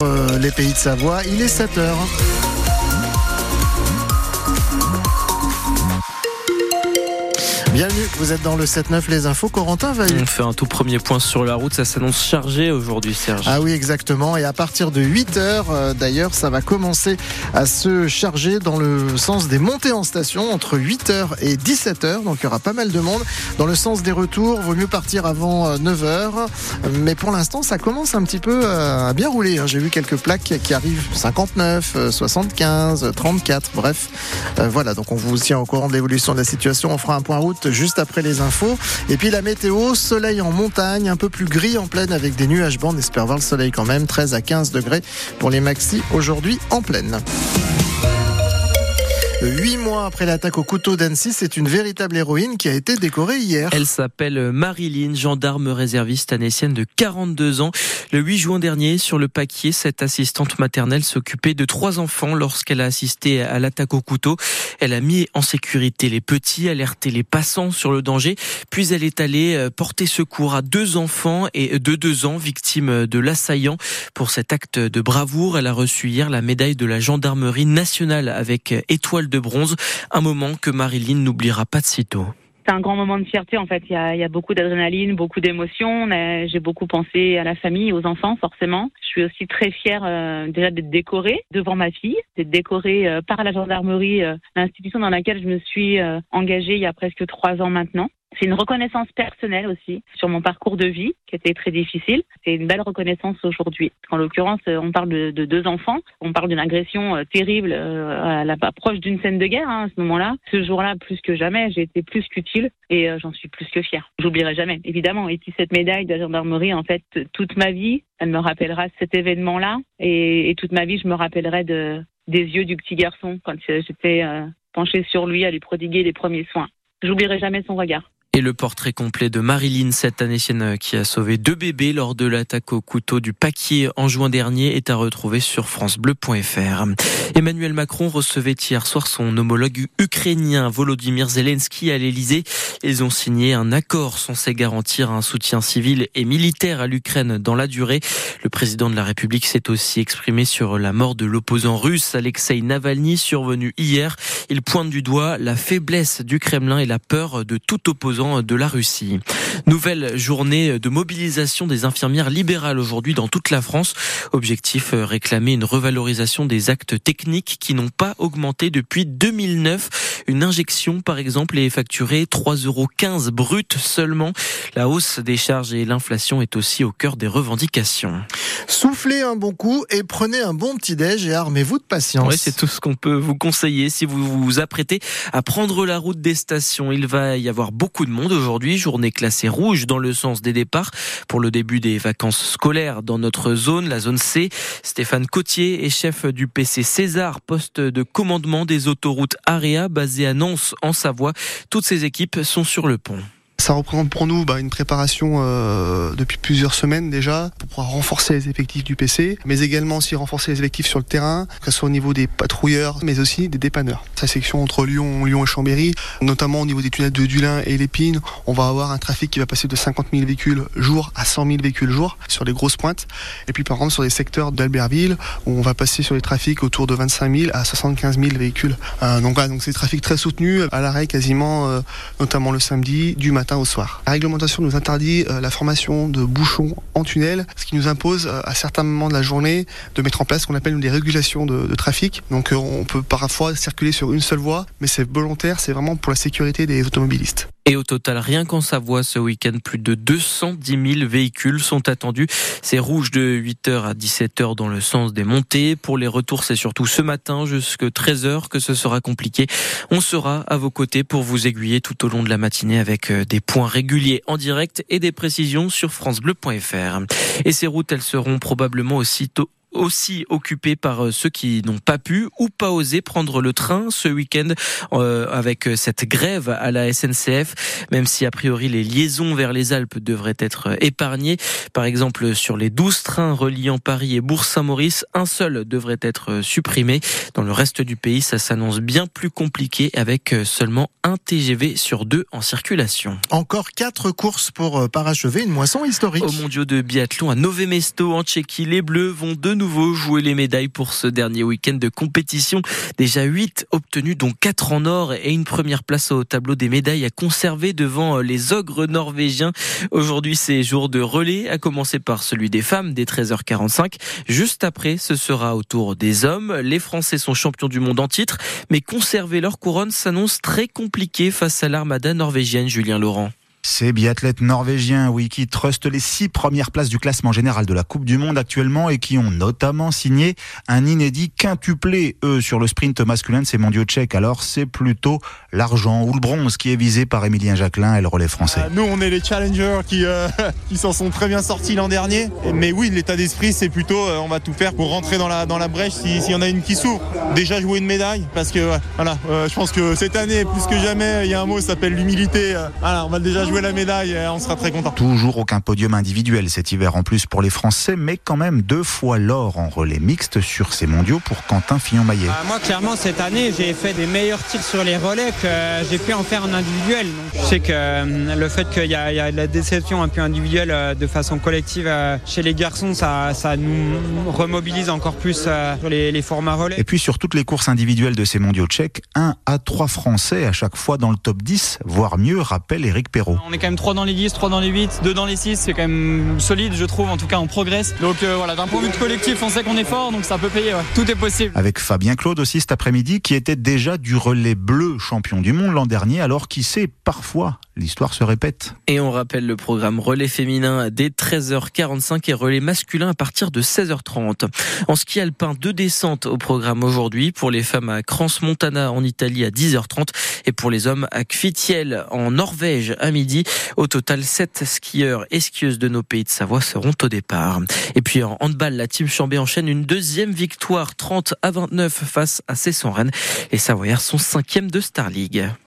Euh, les pays de Savoie, il est 7 heures. Bienvenue, vous êtes dans le 7-9 les infos. Corentin va On fait un tout premier point sur la route, ça s'annonce chargé aujourd'hui Serge. Ah oui exactement et à partir de 8 heures euh, d'ailleurs ça va commencer à se charger dans le sens des montées en station entre 8 heures et 17 heures donc il y aura pas mal de monde. Dans le sens des retours, vaut mieux partir avant 9 euh, heures mais pour l'instant ça commence un petit peu euh, à bien rouler. Hein. J'ai vu quelques plaques qui arrivent 59, 75, 34 bref voilà donc on vous tient au courant de l'évolution de la situation. On fera un point route juste après les infos. Et puis la météo, soleil en montagne, un peu plus gris en pleine avec des nuages blancs. On espère voir le soleil quand même, 13 à 15 degrés pour les maxi aujourd'hui en pleine. Huit mois après l'attaque au couteau d'Annecy, c'est une véritable héroïne qui a été décorée hier. Elle s'appelle Marilyn, gendarme réserviste anécienne de 42 ans. Le 8 juin dernier, sur le paquier, cette assistante maternelle s'occupait de trois enfants lorsqu'elle a assisté à l'attaque au couteau. Elle a mis en sécurité les petits, alerté les passants sur le danger, puis elle est allée euh, porter secours à deux enfants et de deux ans victimes de l'assaillant. Pour cet acte de bravoure, elle a reçu hier la médaille de la gendarmerie nationale avec étoile de bronze, un moment que Marilyn n'oubliera pas de sitôt c'est un grand moment de fierté en fait. Il y a, beaucoup d'adrénaline, beaucoup d'émotions. J'ai beaucoup pensé à la famille, aux enfants forcément. Je suis aussi très fière euh, déjà d'être décorée devant ma fille, d'être décorée euh, par la gendarmerie, euh, l'institution dans laquelle je me suis engagée il y a presque trois ans maintenant. C'est une reconnaissance personnelle aussi sur mon parcours de vie qui était très difficile. C'est une belle reconnaissance aujourd'hui. En l'occurrence, on parle de, deux enfants, on parle d'une agression euh, terrible euh, à la proche d'une scène de guerre hein, à ce moment-là. Ce jour-là, plus que jamais, j'ai été plus qu'utile et euh, j'en suis plus que fière. J'oublierai jamais, évidemment. Et puis cette médaille de la gendarmerie, en fait, toute ma vie, elle me rappellera cet événement-là et, toute ma vie, je me rappellerai de, des yeux du petit garçon quand j'étais penchée sur lui à lui prodiguer les premiers soins. J'oublierai jamais son regard. Et le portrait complet de Marilyn, cette Anécienne qui a sauvé deux bébés lors de l'attaque au couteau du Paquier en juin dernier, est à retrouver sur francebleu.fr. Emmanuel Macron recevait hier soir son homologue ukrainien Volodymyr Zelensky à l'Elysée. Ils ont signé un accord censé garantir un soutien civil et militaire à l'Ukraine dans la durée. Le président de la République s'est aussi exprimé sur la mort de l'opposant russe Alexei Navalny survenu hier. Il pointe du doigt la faiblesse du Kremlin et la peur de tout opposant de la Russie. Nouvelle journée de mobilisation des infirmières libérales aujourd'hui dans toute la France. Objectif euh, réclamer une revalorisation des actes techniques qui n'ont pas augmenté depuis 2009. Une injection, par exemple, est facturée 3,15 euros brut seulement. La hausse des charges et l'inflation est aussi au cœur des revendications. Soufflez un bon coup et prenez un bon petit déj et armez-vous de patience. Oui, c'est tout ce qu'on peut vous conseiller si vous vous apprêtez à prendre la route des stations. Il va y avoir beaucoup de monde aujourd'hui, journée classée rouge dans le sens des départs pour le début des vacances scolaires dans notre zone, la zone C. Stéphane Cotier est chef du PC César, poste de commandement des autoroutes AREA basé à Nantes en Savoie. Toutes ces équipes sont sur le pont. Ça représente pour nous bah, une préparation euh, depuis plusieurs semaines déjà pour pouvoir renforcer les effectifs du PC, mais également aussi renforcer les effectifs sur le terrain, que ce soit au niveau des patrouilleurs, mais aussi des dépanneurs. Sa section entre Lyon, Lyon et Chambéry, notamment au niveau des tunnels de Dulin et l'Épine, on va avoir un trafic qui va passer de 50 000 véhicules jour à 100 000 véhicules jour sur les grosses pointes. Et puis par exemple sur les secteurs d'Albertville, où on va passer sur les trafics autour de 25 000 à 75 000 véhicules. Euh, donc voilà, donc c'est des trafics très soutenus à l'arrêt quasiment, euh, notamment le samedi, du matin La réglementation nous interdit euh, la formation de bouchons en tunnel, ce qui nous impose euh, à certains moments de la journée de mettre en place ce qu'on appelle des régulations de, de trafic. Donc euh, on peut parfois circuler sur une seule voie, mais c'est volontaire, c'est vraiment pour la sécurité des automobilistes. Et au total, rien qu'en Savoie, ce week-end, plus de 210 000 véhicules sont attendus. C'est rouge de 8h à 17h dans le sens des montées. Pour les retours, c'est surtout ce matin jusqu'à 13h que ce sera compliqué. On sera à vos côtés pour vous aiguiller tout au long de la matinée avec euh, des points réguliers en direct et des précisions sur francebleu.fr. Et ces routes, elles seront probablement aussitôt aussi occupés par euh, ceux qui n'ont pas pu ou pas osé prendre le train ce week-end euh, avec euh, cette grève à la SNCF, même si a priori les liaisons vers les Alpes devraient être épargnées. Par exemple, sur les 12 trains reliant Paris et Bourg-Saint-Maurice, un seul devrait être supprimé. Dans le reste du pays, ça s'annonce bien plus compliqué avec seulement un TGV sur deux en circulation. Encore quatre courses pour parachever une moisson historique. Au mondiaux de biathlon à Nové Mesto en Tchéquie, les Bleus vont de nouveau jouer les médailles pour ce dernier week-end de compétition. Déjà 8 obtenus, dont 4 en or et une première place au tableau des médailles à conserver devant les ogres norvégiens. Aujourd'hui, c'est jour de relais, à commencer par celui des femmes dès 13h45. Juste après, ce sera au tour des hommes. Les Français sont champions du monde en titre, mais conserver leur couronne s'annonce très compliqué face à l'armada norvégienne Julien Laurent. Ces biathlètes norvégiens, oui, qui trustent les six premières places du classement général de la Coupe du Monde actuellement et qui ont notamment signé un inédit quintuplé, eux, sur le sprint masculin de ces mondiaux tchèques. Alors, c'est plutôt l'argent ou le bronze qui est visé par Émilien Jacquelin et le relais français. Euh, nous, on est les challengers qui, euh, qui s'en sont très bien sortis l'an dernier. Mais oui, l'état d'esprit, c'est plutôt, euh, on va tout faire pour rentrer dans la, dans la brèche s'il y en a une qui s'ouvre. Déjà jouer une médaille, parce que, voilà, je pense que cette année, plus que jamais, il y a un mot, ça s'appelle l'humilité. voilà, on va déjà jouer la médaille, on sera très content. Toujours aucun podium individuel cet hiver en plus pour les Français, mais quand même deux fois l'or en relais mixte sur ces mondiaux pour Quentin Fillon-Maillet. Bah, moi, clairement, cette année, j'ai fait des meilleurs tirs sur les relais que j'ai pu en faire en individuel. Donc, je sais que euh, le fait qu'il y, a de la déception un peu individuelle euh, de façon collective euh, chez les garçons, ça, ça nous remobilise encore plus sur les, les formats relais. Et puis sur toutes les courses individuelles de ces mondiaux tchèques, un à trois Français à chaque fois dans le top 10, voire mieux, rappelle Eric Perrault. On est quand même 3 dans les 10, 3 dans les 8, 2 dans les 6, c'est quand même solide, je trouve, en tout cas on progresse. Donc voilà, d'un point de vue collectif, on sait qu'on est fort, donc ça peut payer, tout est possible. Avec Fabien Claude aussi cet après-midi, qui était déjà du relais bleu champion du monde l'an dernier, alors qui sait, parfois, l'histoire se répète. Et on rappelle le programme relais féminin dès 13h45 et relais masculin à partir de 16h30. En ski alpin, deux descentes au programme aujourd'hui pour les femmes à Crans-Montana en Italie à 10h30 et pour les hommes à Kvitiel en Norvège à midi. Au total, sept skieurs et skieuses de nos pays de Savoie seront au départ. Et puis en handball, la team Chambé enchaîne une deuxième victoire 30 à 29 face à Cesson-Rennes. Les Savoyards sont cinquièmes de Star League.